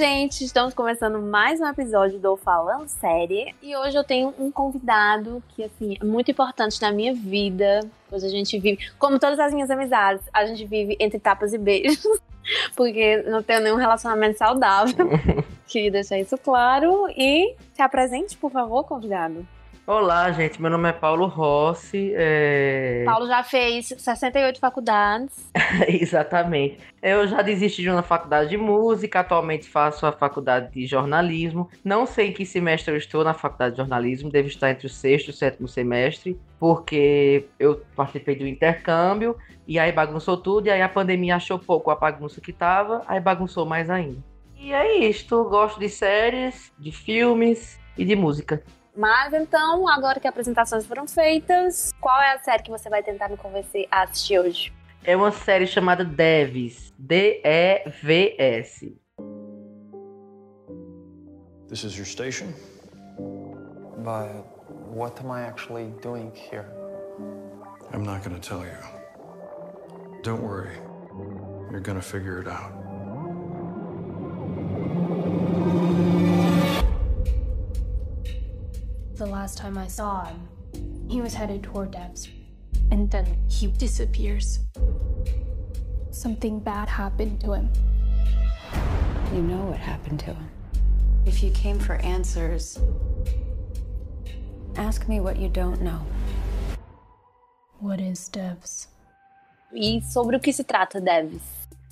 gente! Estamos começando mais um episódio do Falando Série e hoje eu tenho um convidado que, assim, é muito importante na minha vida, pois a gente vive, como todas as minhas amizades, a gente vive entre tapas e beijos, porque não tenho nenhum relacionamento saudável. Queria deixar isso claro e se apresente, por favor, convidado. Olá, gente. Meu nome é Paulo Rossi. É... Paulo já fez 68 faculdades. Exatamente. Eu já desisti de uma faculdade de música, atualmente faço a faculdade de jornalismo. Não sei em que semestre eu estou na faculdade de jornalismo, devo estar entre o sexto e o sétimo semestre, porque eu participei do intercâmbio e aí bagunçou tudo, e aí a pandemia achou pouco a bagunça que tava, aí bagunçou mais ainda. E é isto, gosto de séries, de filmes e de música. Mas então, agora que apresentações foram feitas, qual é a série que você vai tentar me convencer a assistir hoje? É uma série chamada Devs. D-E-V-S. This is your station? But what am I actually doing here? I'm not gonna tell you. Don't worry. You're gonna figure it out. The last time I saw him, he was headed toward Devs. And then he disappears. Something bad happened to him. You know what happened to him. If you came for answers, Ask me what you don't know. What is Devs? E sobre o que se trata, Devs?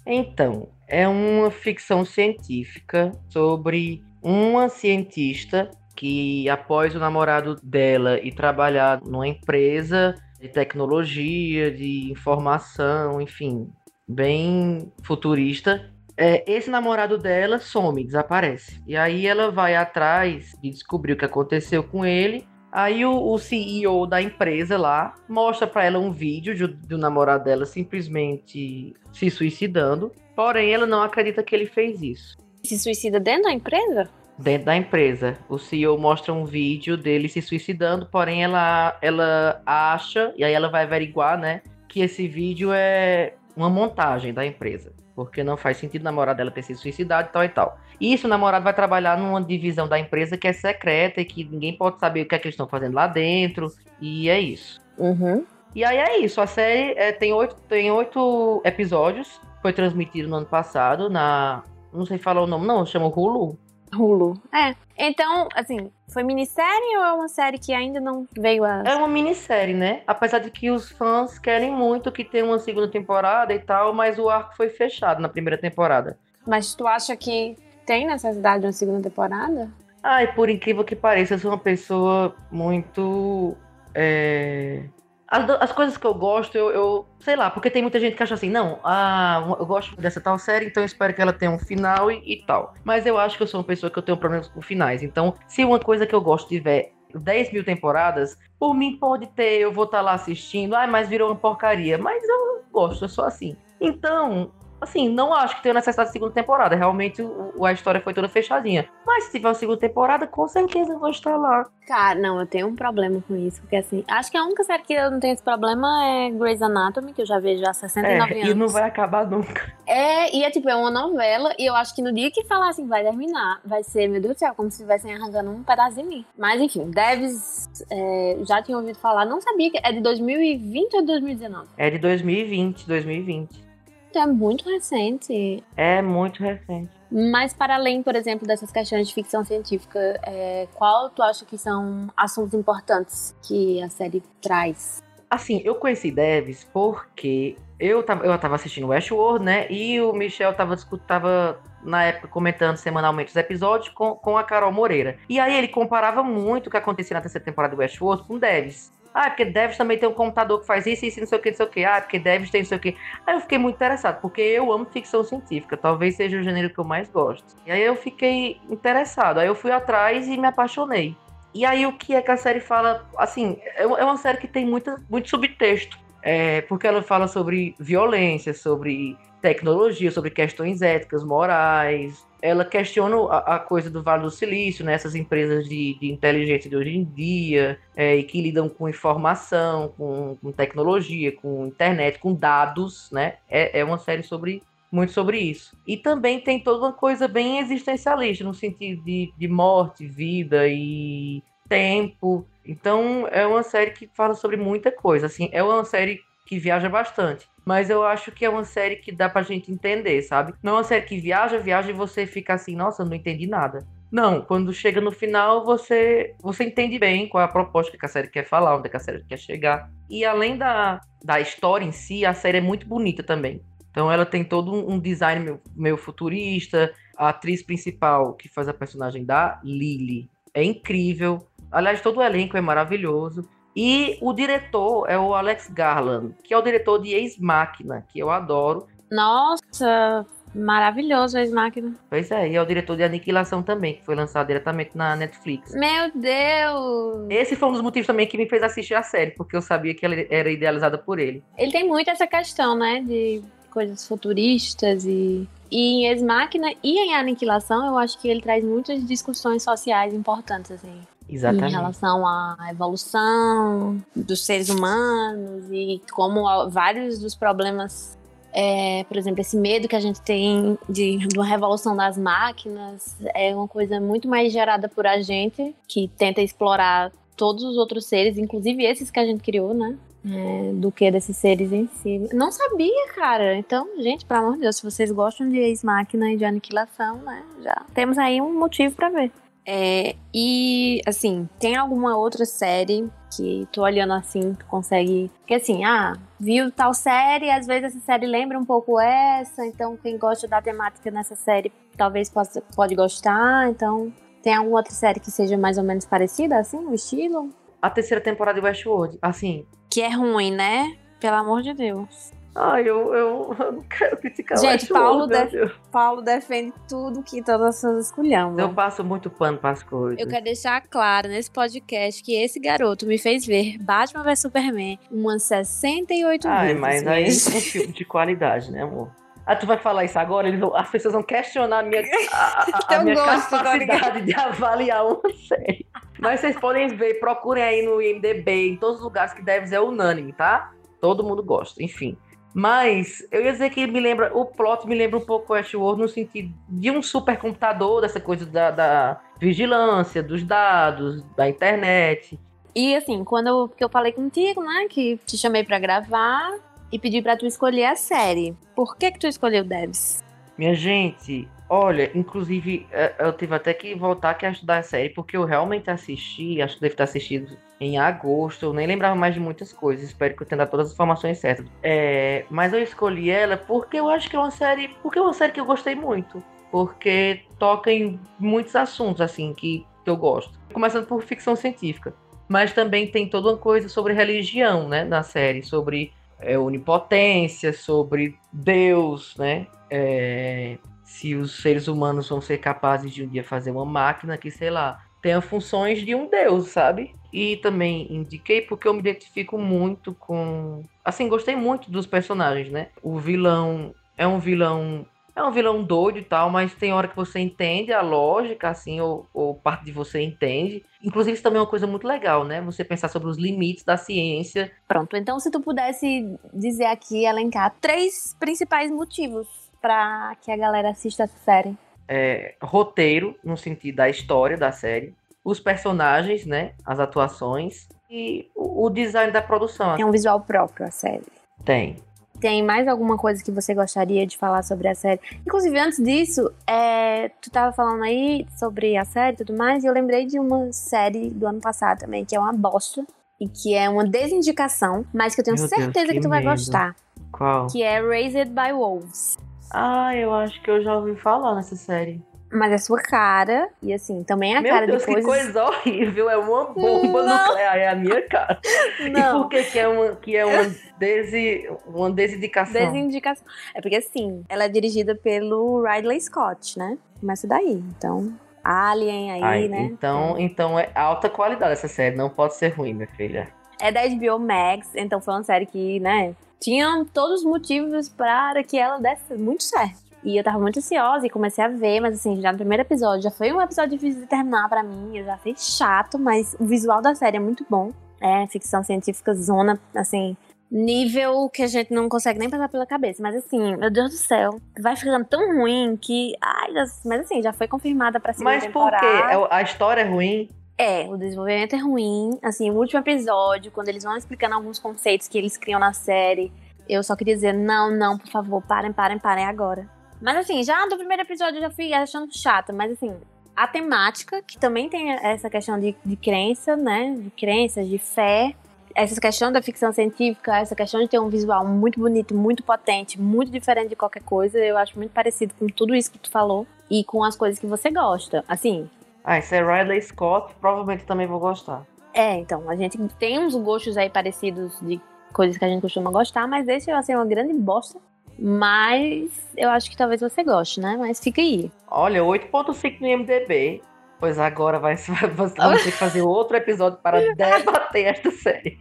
Então, é uma ficção científica sobre uma cientista que, após o namorado dela e trabalhar numa empresa de tecnologia, de informação, enfim, bem futurista, é, esse namorado dela some, desaparece. E aí ela vai atrás de descobrir o que aconteceu com ele. Aí o, o CEO da empresa lá mostra para ela um vídeo de, do namorado dela simplesmente se suicidando. Porém, ela não acredita que ele fez isso. Se suicida dentro da empresa? Dentro da empresa. O CEO mostra um vídeo dele se suicidando, porém ela, ela acha, e aí ela vai averiguar, né, que esse vídeo é uma montagem da empresa. Porque não faz sentido o namorado dela ter se suicidado e tal e tal. Isso, o namorado vai trabalhar numa divisão da empresa que é secreta e que ninguém pode saber o que é que eles estão fazendo lá dentro. E é isso. Uhum. E aí é isso. A série é, tem, oito, tem oito episódios. Foi transmitido no ano passado na. Não sei falar o nome, não. Chama Hulu. Hulu. É. Então, assim, foi minissérie ou é uma série que ainda não veio a. É uma minissérie, né? Apesar de que os fãs querem muito que tenha uma segunda temporada e tal, mas o arco foi fechado na primeira temporada. Mas tu acha que tem necessidade de uma segunda temporada? Ai, por incrível que pareça, eu sou uma pessoa muito. é, As, as coisas que eu gosto, eu, eu- Sei lá, porque tem muita gente que acha assim, não, ah, eu gosto dessa tal série, então eu espero que ela tenha um final e, e tal. Mas eu acho que eu sou uma pessoa que eu tenho problemas com finais. Então, se uma coisa que eu gosto tiver 10 mil temporadas, por mim pode ter, eu vou estar lá assistindo, ai, mas virou uma porcaria. Mas eu gosto, eu sou assim. Então, assim, não acho que tenha necessidade de segunda temporada. Realmente o- a história foi toda fechadinha. Mas se tiver uma segunda temporada, com certeza eu vou estar lá. Cara, não, eu tenho um problema com isso. Porque, assim, acho que a única série que eu não tenho esse problema é Grey's Anatomy, que eu já vejo há 69 É, anos. e não vai acabar nunca. É, e é tipo, é uma novela, e eu acho que no dia que falar assim, vai terminar, vai ser, meu Deus do céu, como se estivessem arrancando um pedaço de mim. Mas enfim, Devs, é, já tinha ouvido falar, não sabia que é de 2020 ou 2019. É de 2020, 2020. Então é muito recente. É muito recente. Mas para além, por exemplo, dessas questões de ficção científica, é, qual tu acha que são assuntos importantes que a série traz? Assim, eu conheci Devs porque eu tava, eu tava assistindo Westworld, né? E o Michel tava, tava na época comentando semanalmente os episódios com, com a Carol Moreira. E aí ele comparava muito o que acontecia na terceira temporada do Westworld com Devs. Ah, porque Devs também tem um computador que faz isso, isso, não sei o que, não sei o que. Ah, porque Devs tem não sei o que. Aí eu fiquei muito interessado, porque eu amo ficção científica. Talvez seja o gênero que eu mais gosto. E aí eu fiquei interessado. Aí eu fui atrás e me apaixonei. E aí o que é que a série fala? Assim, é é uma série que tem muita, muito subtexto. É, porque ela fala sobre violência, sobre tecnologia, sobre questões éticas, morais. Ela questiona a, a coisa do Vale do Silício, né? essas empresas de, de inteligência de hoje em dia, é, e que lidam com informação, com, com tecnologia, com internet, com dados, né? É, é uma série sobre muito sobre isso. E também tem toda uma coisa bem existencialista, no sentido de, de morte, vida e tempo. Então é uma série que fala sobre muita coisa. Assim, é uma série que viaja bastante. Mas eu acho que é uma série que dá pra gente entender, sabe? Não é uma série que viaja, viaja e você fica assim, nossa, não entendi nada. Não, quando chega no final, você você entende bem qual é a proposta que a série quer falar, onde é que a série quer chegar. E além da, da história em si, a série é muito bonita também. Então ela tem todo um design meio, meio futurista. A atriz principal, que faz a personagem da Lily, é incrível. Aliás, todo o elenco é maravilhoso. E o diretor é o Alex Garland, que é o diretor de Ex Machina, que eu adoro. Nossa, maravilhoso Ex Machina. Pois é, e é o diretor de Aniquilação também, que foi lançado diretamente na Netflix. Meu Deus! Esse foi um dos motivos também que me fez assistir a série, porque eu sabia que ela era idealizada por ele. Ele tem muito essa questão, né, de coisas futuristas e e em Ex Machina e em Aniquilação, eu acho que ele traz muitas discussões sociais importantes, assim. Exatamente. Em relação à evolução dos seres humanos e como vários dos problemas, é, por exemplo, esse medo que a gente tem de, de uma revolução das máquinas é uma coisa muito mais gerada por a gente, que tenta explorar todos os outros seres, inclusive esses que a gente criou, né? é, do que desses seres em si. Não sabia, cara. Então, gente, pelo amor de Deus, se vocês gostam de ex-máquina e de aniquilação, né? Já temos aí um motivo para ver. É, e, assim, tem alguma outra série que tô olhando assim, que consegue. Porque, assim, ah, viu tal série, às vezes essa série lembra um pouco essa, então quem gosta da temática nessa série talvez possa, pode gostar. Então, tem alguma outra série que seja mais ou menos parecida, assim, o estilo? A terceira temporada de Westworld, assim, que é ruim, né? Pelo amor de Deus. Ai, eu, eu, eu não quero criticar Gente, Paulo, de, Paulo defende tudo que todas as pessoas escolhamos. Eu passo muito pano para as coisas. Eu quero deixar claro nesse podcast que esse garoto me fez ver Batman vs Superman umas 68 Ai, vezes. mas aí é um filme de qualidade, né, amor? Ah, tu vai falar isso agora? Eles vão, as pessoas vão questionar a minha, a, a, a minha gosto, capacidade de avaliar uma série. Mas vocês podem ver, procurem aí no IMDB, em todos os lugares que deve ser unânime, tá? Todo mundo gosta, enfim. Mas eu ia dizer que me lembra, o plot me lembra um pouco Westworld no sentido de um supercomputador, dessa coisa da, da vigilância, dos dados, da internet. E assim, quando eu, que eu falei contigo, né, que te chamei para gravar e pedi para tu escolher a série. Por que que tu escolheu Devs? Minha gente, Olha, inclusive, é, eu tive até que voltar aqui a estudar a série, porque eu realmente assisti, acho que deve estar assistido em agosto, eu nem lembrava mais de muitas coisas, espero que eu tenha todas as informações certas. É, mas eu escolhi ela porque eu acho que é uma série, porque é uma série que eu gostei muito, porque toca em muitos assuntos, assim, que, que eu gosto. Começando por ficção científica, mas também tem toda uma coisa sobre religião, né, na série, sobre é, onipotência, sobre Deus, né, é, se os seres humanos vão ser capazes de um dia fazer uma máquina que, sei lá, tenha funções de um deus, sabe? E também indiquei porque eu me identifico muito com. Assim, gostei muito dos personagens, né? O vilão é um vilão. É um vilão doido e tal, mas tem hora que você entende a lógica, assim, ou, ou parte de você entende. Inclusive, isso também é uma coisa muito legal, né? Você pensar sobre os limites da ciência. Pronto, então se tu pudesse dizer aqui, elencar três principais motivos para que a galera assista essa série? É, roteiro, no sentido da história da série, os personagens, né, as atuações e o, o design da produção. Tem um visual próprio a série. Tem. Tem mais alguma coisa que você gostaria de falar sobre a série? Inclusive, antes disso, é, tu tava falando aí sobre a série e tudo mais, e eu lembrei de uma série do ano passado também, que é uma bosta, e que é uma desindicação, mas que eu tenho Meu certeza Deus, que que tu vai medo. gostar. Qual? Que é Raised by Wolves. Ah, eu acho que eu já ouvi falar nessa série. Mas é sua cara, e assim, também é a Meu cara Deus, de que coisas... coisa horrível! É uma bomba Não. nuclear, é a minha cara. E Não. por que, que é uma, que é uma, desi, uma desindicação? Desindicação. É porque assim, ela é dirigida pelo Ridley Scott, né? Começa daí. Então, Alien aí, Ai, né? então, então é alta qualidade essa série, não pode ser ruim, minha filha. É da HBO Max, então foi uma série que, né, tinha todos os motivos para que ela desse muito certo. E eu tava muito ansiosa e comecei a ver, mas assim, já no primeiro episódio, já foi um episódio difícil de terminar pra mim, eu já achei chato, mas o visual da série é muito bom. É ficção científica zona, assim, nível que a gente não consegue nem passar pela cabeça. Mas assim, meu Deus do céu, vai ficando tão ruim que. Ai, mas assim, já foi confirmada pra segunda Mas por temporada. quê? É A história é ruim? É, o desenvolvimento é ruim. Assim, o último episódio, quando eles vão explicando alguns conceitos que eles criam na série, eu só queria dizer: não, não, por favor, parem, parem, parem agora. Mas assim, já do primeiro episódio eu já fui achando chata, mas assim, a temática, que também tem essa questão de, de crença, né? De crenças, de fé. Essa questão da ficção científica, essa questão de ter um visual muito bonito, muito potente, muito diferente de qualquer coisa, eu acho muito parecido com tudo isso que tu falou e com as coisas que você gosta. Assim, Ah, se é Ridley Scott, provavelmente também vou gostar. É, então, a gente tem uns gostos aí parecidos de coisas que a gente costuma gostar, mas esse vai ser uma grande bosta. Mas eu acho que talvez você goste, né? Mas fica aí. Olha, 8.5 no IMDB. Pois agora vai, vai ter que fazer outro episódio para debater esta série.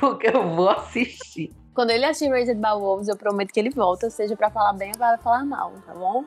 Porque eu vou assistir. Quando ele assistir Raised by Wolves, eu prometo que ele volta, seja pra falar bem ou pra falar mal, tá bom?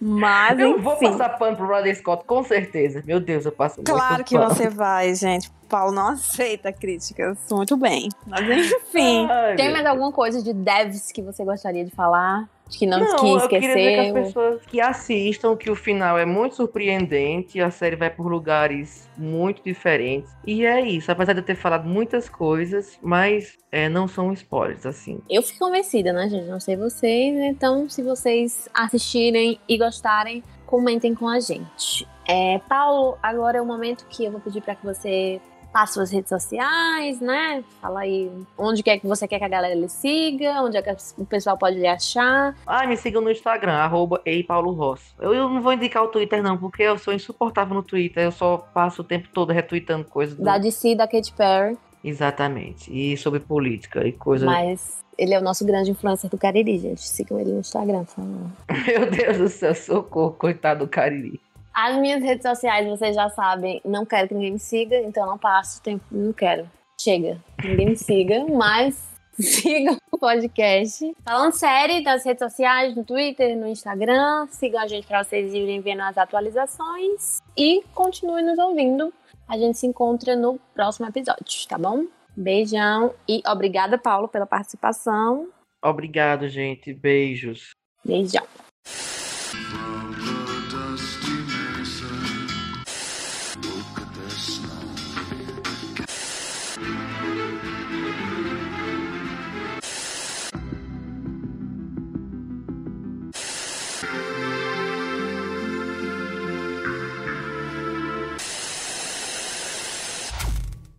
Mas, Eu vou enfim. passar pano pro Ridley Scott, com certeza. Meu Deus, eu passo Claro muito que pano. você vai, gente. Paulo não aceita críticas. Muito bem. Mas enfim. Ai, Tem mais alguma coisa de devs que você gostaria de falar? Que não, Não, que eu esqueceu? queria dizer que as pessoas que assistam, que o final é muito surpreendente, a série vai por lugares muito diferentes. E é isso, apesar de eu ter falado muitas coisas, mas é, não são spoilers, assim. Eu fico convencida, né, gente? Não sei vocês. Então, se vocês assistirem e gostarem, comentem com a gente. É, Paulo, agora é o momento que eu vou pedir para que você passe suas redes sociais, né? Fala aí onde quer que você quer que a galera lhe siga, onde é que o pessoal pode lhe achar. Ah, me sigam no Instagram, arroba. Eu, eu não vou indicar o Twitter, não, porque eu sou insuportável no Twitter. Eu só passo o tempo todo retweetando coisas. do- Da DC, da Katy Perry, Exatamente. E sobre política e coisas. mas ele é o nosso grande influencer do Cariri, gente. Sigam ele no Instagram, por favor. Meu Deus do céu, socorro, coitado do Cariri. As minhas redes sociais, vocês já sabem, não quero que ninguém me siga, então eu não passo tempo, não quero. Chega, ninguém me siga, mas sigam o podcast. Falando série nas redes sociais, no Twitter, no Instagram, sigam a gente para vocês irem vendo as atualizações e continuem nos ouvindo. A gente se encontra no próximo episódio, tá bom? Beijão e obrigada, Paulo, pela participação. Obrigado, gente. Beijos. Beijão.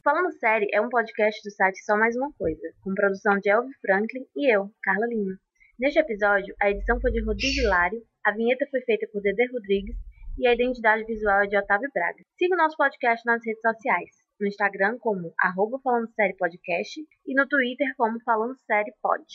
Falando Série é um podcast do site Só Mais Uma Coisa, com produção de Elvio Franklin e eu, Carla Lima. Neste episódio, a edição foi de Rodrigo Hilário, a vinheta foi feita por Dedê Rodrigues e a identidade visual é de Otávio Braga. Siga o nosso podcast nas redes sociais, no Instagram como arroba Falando Série Podcast e no Twitter como Falando Série Pod.